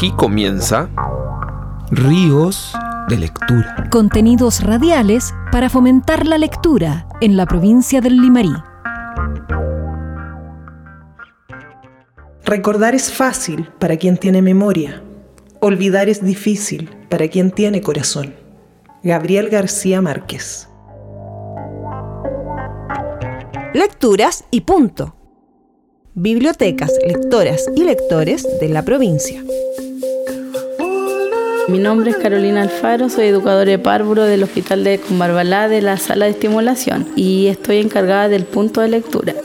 Aquí comienza Ríos de Lectura. Contenidos radiales para fomentar la lectura en la provincia del Limarí. Recordar es fácil para quien tiene memoria. Olvidar es difícil para quien tiene corazón. Gabriel García Márquez. Lecturas y punto. Bibliotecas, lectoras y lectores de la provincia. Mi nombre es Carolina Alfaro, soy educadora de párvulo del Hospital de Cumbarbalá de la sala de estimulación y estoy encargada del punto de lectura.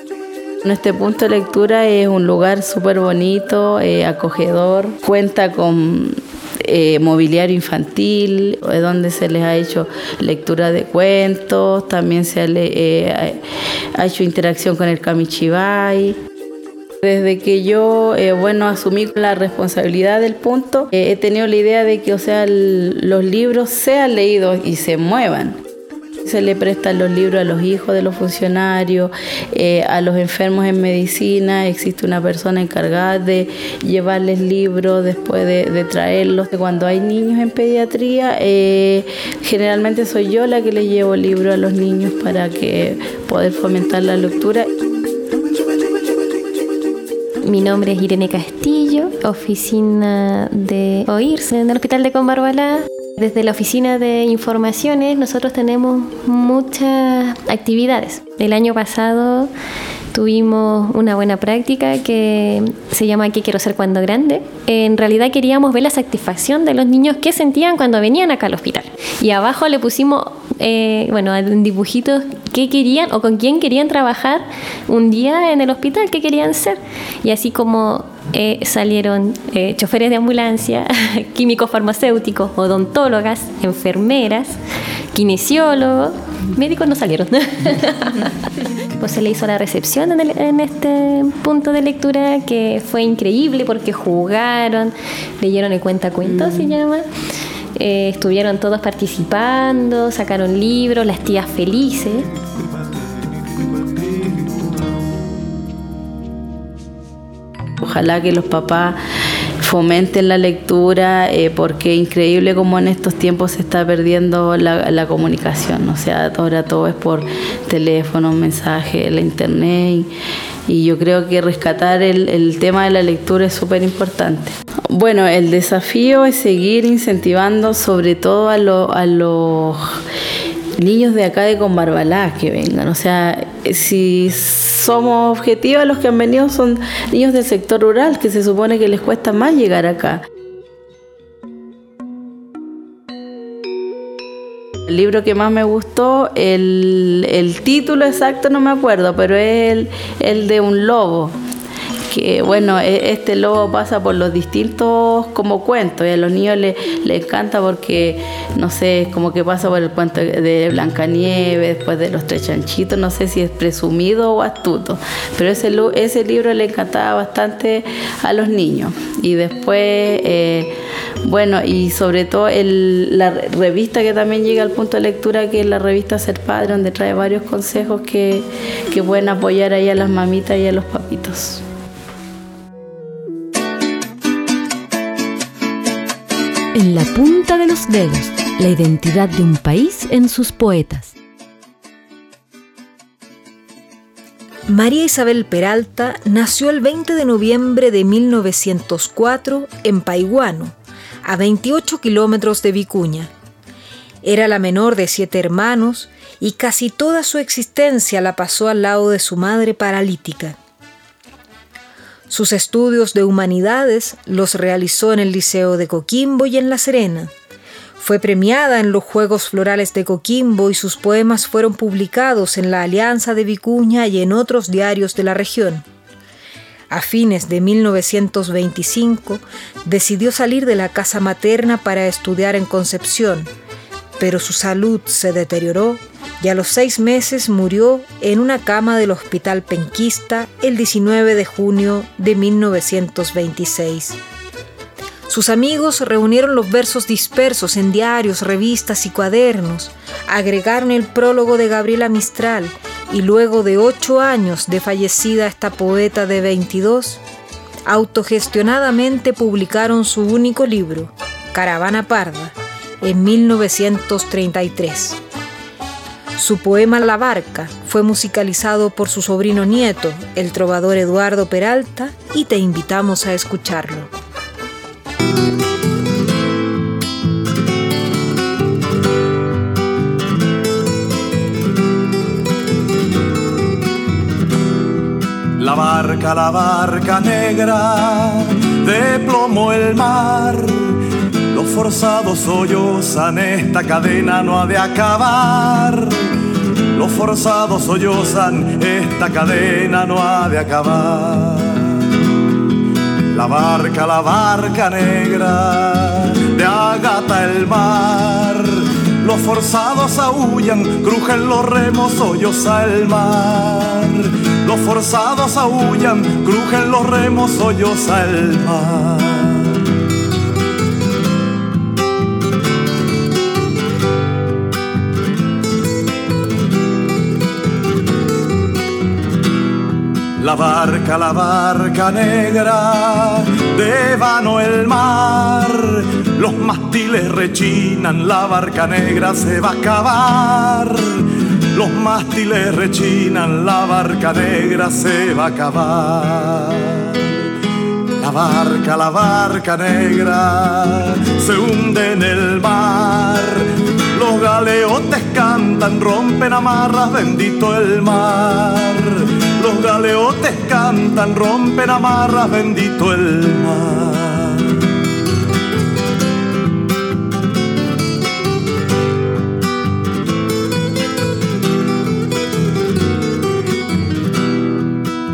Este punto de lectura es un lugar súper bonito, eh, acogedor, cuenta con eh, mobiliario infantil, donde se les ha hecho lectura de cuentos, también se eh, ha hecho interacción con el Kamichibai. Desde que yo, eh, bueno, asumí la responsabilidad del punto, eh, he tenido la idea de que, o sea, los libros sean leídos y se muevan. Se le prestan los libros a los hijos de los funcionarios, eh, a los enfermos en medicina. Existe una persona encargada de llevarles libros después de, traerlos. Cuando hay niños en pediatría, generalmente soy yo la que les llevo libros a los niños para que poder fomentar la lectura. Mi nombre es Irene Castillo, oficina de OIRSE en el Hospital de Combarbalá. Desde la oficina de informaciones nosotros tenemos muchas actividades. El año pasado tuvimos una buena práctica que se llama ¿Qué quiero ser cuando grande? En realidad queríamos ver la satisfacción de los niños que sentían cuando venían acá al hospital. Y abajo le pusimos, eh, bueno, en dibujitos qué querían o con quién querían trabajar un día en el hospital, qué querían ser. Y así como eh, salieron eh, choferes de ambulancia, químicos farmacéuticos, odontólogas, enfermeras, kinesiólogos, médicos no salieron. pues se le hizo la recepción en, este punto de lectura que fue increíble porque jugaron, leyeron el cuentacuentos, se mm. llama. Eh, estuvieron todos participando, sacaron libros, las tías felices. Ojalá que los papás fomenten la lectura, eh, porque increíble como en estos tiempos se está perdiendo la, comunicación. O sea, ahora todo es por teléfono, mensaje, la internet. Yo creo que rescatar el, tema de la lectura es súper importante. Bueno, el desafío es seguir incentivando sobre todo a, a los niños de acá de Conbarbalá que vengan. O sea, si somos objetivos, los que han venido son niños del sector rural, que se supone que les cuesta más llegar acá. El libro que más me gustó, el, título exacto no me acuerdo, pero es el, el de un lobo que bueno, e, este lobo pasa por los distintos como cuentos y a los niños les, encanta porque, no sé, como que pasa por el cuento de Blancanieves, después de los tres chanchitos, no sé si es presumido o astuto, pero ese, ese libro le encantaba bastante a los niños. Y después, eh, bueno, y sobre todo la revista que también llega al punto de lectura, que es la revista Ser Padre, donde trae varios consejos que, que pueden apoyar ahí a las mamitas y a los papitos. En la punta de los dedos, la identidad de un país en sus poetas. María Isabel Peralta nació el 20 de noviembre de 1904 en Paiguano, a 28 kilómetros de Vicuña. Era la menor de siete hermanos y casi toda su existencia la pasó al lado de su madre paralítica. Sus estudios de humanidades los realizó en el Liceo de Coquimbo y en La Serena. Fue premiada en los Juegos Florales de Coquimbo y sus poemas fueron publicados en la Alianza de Vicuña y en otros diarios de la región. A fines de 1925 decidió salir de la casa materna para estudiar en Concepción, pero su salud se deterioró y a los seis meses murió en una cama del Hospital Penquista el 19 de junio de 1926. Sus amigos reunieron los versos dispersos en diarios, revistas y cuadernos, agregaron el prólogo de Gabriela Mistral y luego de ocho años de fallecida esta poeta de 22, autogestionadamente publicaron su único libro, Caravana Parda, en 1933. Su poema La Barca fue musicalizado por su sobrino nieto, el trovador Eduardo Peralta, y te invitamos a escucharlo. La barca, la barca negra, de plomo el mar. Los forzados sollozan, esta cadena no ha de acabar. Los forzados sollozan, esta cadena no ha de acabar. La barca, la barca negra, de agata el mar. Los forzados aullan, crujen los remos, solloza el mar. Los forzados aullan, crujen los remos, solloza el mar. La barca, la barca negra, de vano el mar. Los mástiles rechinan, la barca negra se va a acabar. Los mástiles rechinan, la barca negra se va a acabar. La barca, la barca negra se hunde en el mar. Los galeotes cantan, rompen amarras, bendito el mar. Los galeotes cantan, rompen amarras, bendito el mar.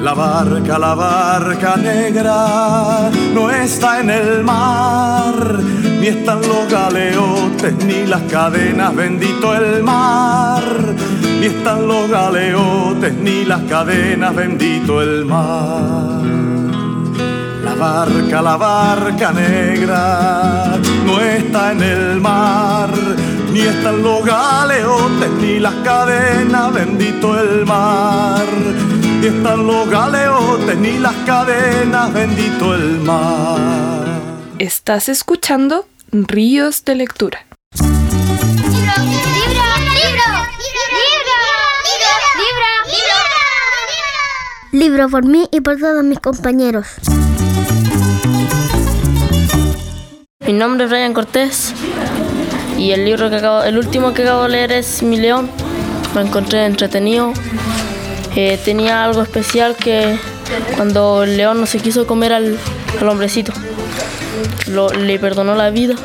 La barca, la barca negra no está en el mar, ni están los galeotes, ni las cadenas, bendito el mar. Ni están los galeotes, ni las cadenas, bendito el mar. La barca, la barca negra no está en el mar, ni están los galeotes, ni las cadenas, bendito el mar. Ni están los galeotes, ni las cadenas, bendito el mar. Estás escuchando Ríos de Lectura. ¡Libro! Por mí y por todos mis compañeros. Mi nombre es Ryan Cortés y el libro que acabo, el último que acabo de leer es Mi León. Lo encontré entretenido. Eh, tenía algo especial que cuando el león no se quiso comer al, al hombrecito, lo, le perdonó la vida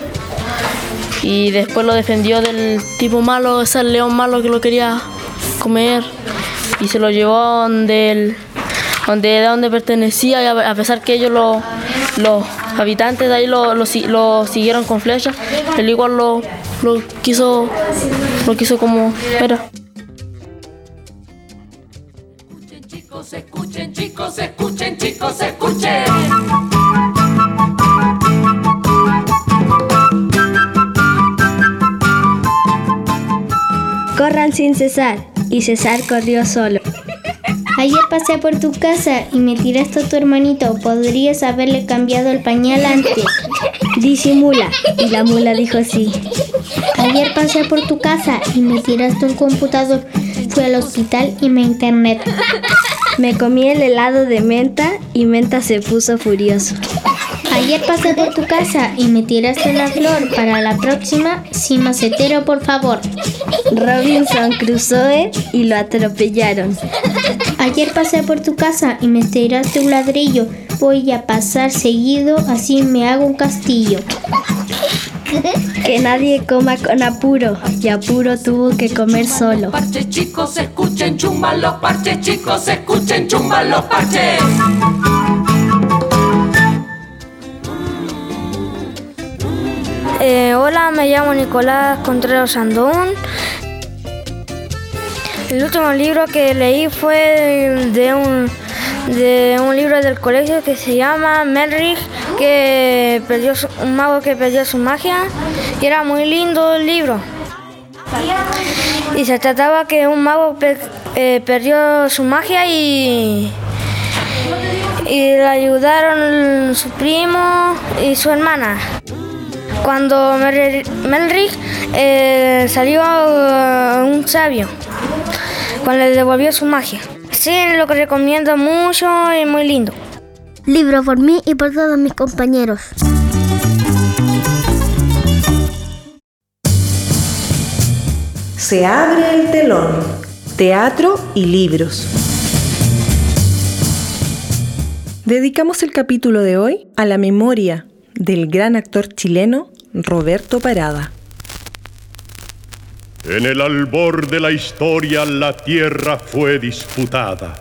y después lo defendió del tipo malo, ese león malo que lo quería comer y se lo llevó donde el, donde de donde pertenecía y a, a pesar que ellos lo, los habitantes de ahí lo, lo, si- lo siguieron con flechas, él igual lo, lo quiso lo quiso como era. Chicos, escuchen, chicos, escuchen, chicos, escuchen. Corran sin cesar. Y César corrió solo. Ayer pasé por tu casa y me tiraste a tu hermanito. Podrías haberle cambiado el pañal antes. Disimula. Y la mula dijo sí. Ayer pasé por tu casa y me tiraste un computador. Fui al hospital y me internet. Me comí el helado de menta y menta se puso furioso. Ayer pasé por tu casa y me tiraste la flor. Para la próxima, sin macetero, por favor. Robinson Crusoe y lo atropellaron. Ayer pasé por tu casa y me tiraste un ladrillo. Voy a pasar seguido, así me hago un castillo. Que nadie coma con apuro. Y apuro tuvo que comer solo. Parches, chicos, escuchen, chumba los parches, chicos, escuchen, chumba los parches. Eh, hola, me llamo Nicolás Contreras Andón. El último libro que leí fue de un, de un libro del colegio que se llama Melrick, que perdió su- un mago que perdió su magia. Y era muy lindo el libro. Y se trataba que un mago eh, perdió su magia y, y le ayudaron su primo y su hermana. Cuando Melrick eh, salió uh, un sabio, cuando le devolvió su magia. Sí, lo que recomiendo mucho y muy lindo. Libro por mí y por todos mis compañeros. Se abre el telón. Teatro y libros. Dedicamos el capítulo de hoy a la memoria del gran actor chileno Roberto Parada. En el albor de la historia la tierra fue disputada.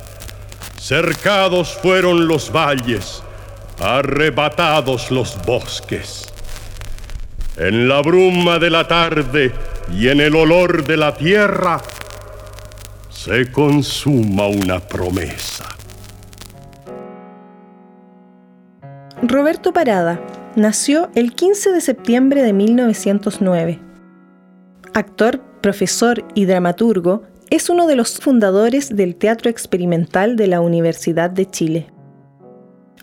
Cercados fueron los valles, arrebatados los bosques. En la bruma de la tarde y en el olor de la tierra se consuma una promesa. Roberto Parada nació el 15 de septiembre de 1909. Actor, profesor y dramaturgo, es uno de los fundadores del Teatro Experimental de la Universidad de Chile.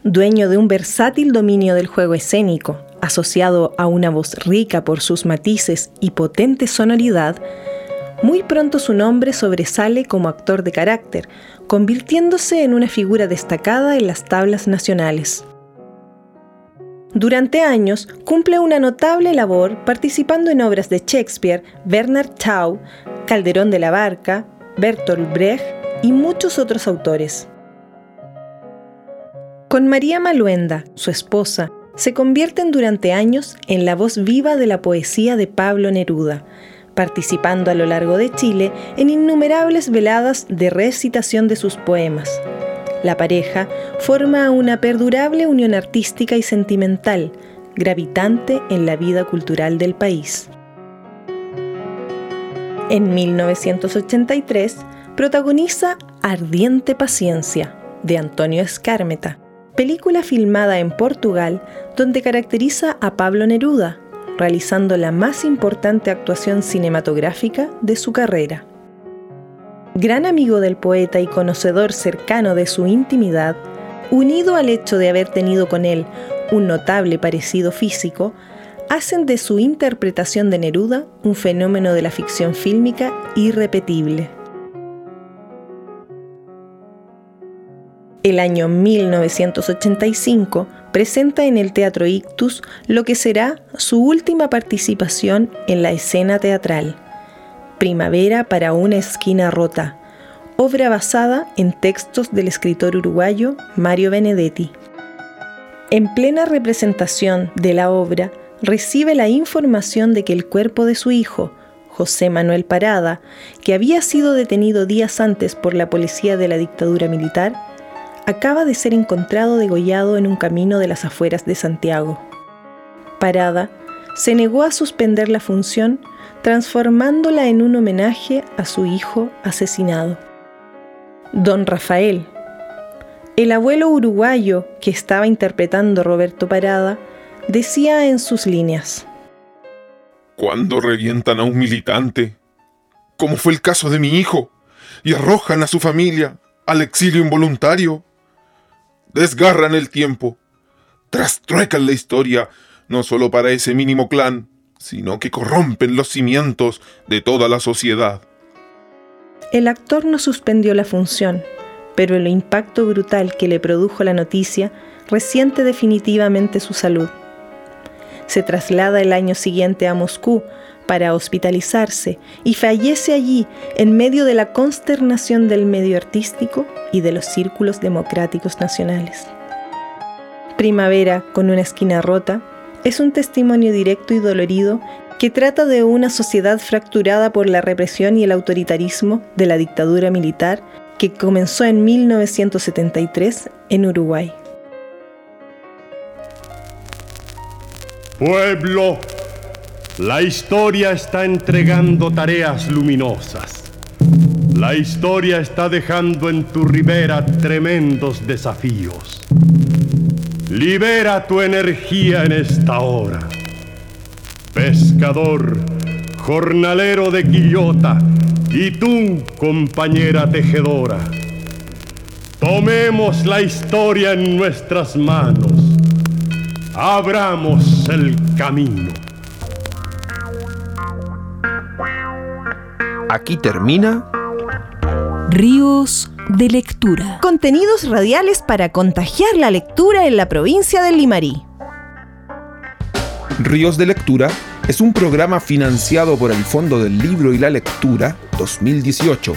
Dueño de un versátil dominio del juego escénico, asociado a una voz rica por sus matices y potente sonoridad, muy pronto su nombre sobresale como actor de carácter, convirtiéndose en una figura destacada en las tablas nacionales. Durante años cumple una notable labor participando en obras de Shakespeare, Bernard Shaw, Calderón de la Barca, Bertolt Brecht y muchos otros autores. Con María Maluenda, su esposa, se convierten durante años en la voz viva de la poesía de Pablo Neruda, participando a lo largo de Chile en innumerables veladas de recitación de sus poemas la pareja forma una perdurable unión artística y sentimental, gravitante en la vida cultural del país. En 1983 protagoniza Ardiente Paciencia, de Antonio Escármeta, película filmada en Portugal donde caracteriza a Pablo Neruda, realizando la más importante actuación cinematográfica de su carrera. Gran amigo del poeta y conocedor cercano de su intimidad, unido al hecho de haber tenido con él un notable parecido físico, hacen de su interpretación de Neruda un fenómeno de la ficción fílmica irrepetible. El año 1985 presenta en el Teatro Ictus lo que será su última participación en la escena teatral. Primavera para una esquina rota, obra basada en textos del escritor uruguayo Mario Benedetti. En plena representación de la obra, recibe la información de que el cuerpo de su hijo, José Manuel Parada, que había sido detenido días antes por la policía de la dictadura militar, acaba de ser encontrado degollado en un camino de las afueras de Santiago. Parada se negó a suspender la función transformándola en un homenaje a su hijo asesinado. Don Rafael, el abuelo uruguayo que estaba interpretando Roberto Parada, decía en sus líneas, Cuando revientan a un militante, como fue el caso de mi hijo, y arrojan a su familia al exilio involuntario, desgarran el tiempo, trastruecan la historia, no solo para ese mínimo clan, sino que corrompen los cimientos de toda la sociedad. El actor no suspendió la función, pero el impacto brutal que le produjo la noticia resiente definitivamente su salud. Se traslada el año siguiente a Moscú para hospitalizarse y fallece allí en medio de la consternación del medio artístico y de los círculos democráticos nacionales. Primavera con una esquina rota es un testimonio directo y dolorido que trata de una sociedad fracturada por la represión y el autoritarismo de la dictadura militar que comenzó en 1973 en Uruguay. Pueblo, la historia está entregando tareas luminosas. La historia está dejando en tu ribera tremendos desafíos. Libera tu energía en esta hora. Pescador, jornalero de Quillota, y tú, compañera tejedora. Tomemos la historia en nuestras manos. Abramos el camino. Aquí termina Ríos de lectura. Contenidos radiales para contagiar la lectura en la provincia del Limarí. Ríos de Lectura es un programa financiado por el Fondo del Libro y la Lectura 2018